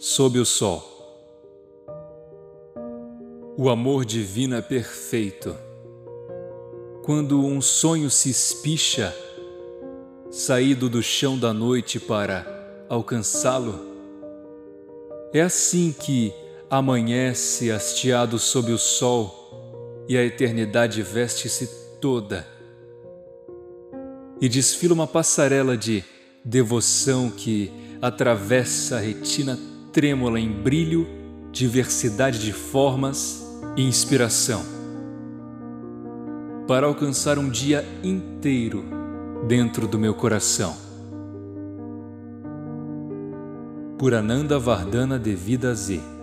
Sob o sol. O amor divino é perfeito. Quando um sonho se espicha, saído do chão da noite para alcançá-lo, é assim que amanhece hasteado sob o sol e a eternidade veste-se toda e desfila uma passarela de devoção que atravessa a retina trêmula em brilho, diversidade de formas e inspiração. Para alcançar um dia inteiro dentro do meu coração. Por Ananda Vardana Devida Z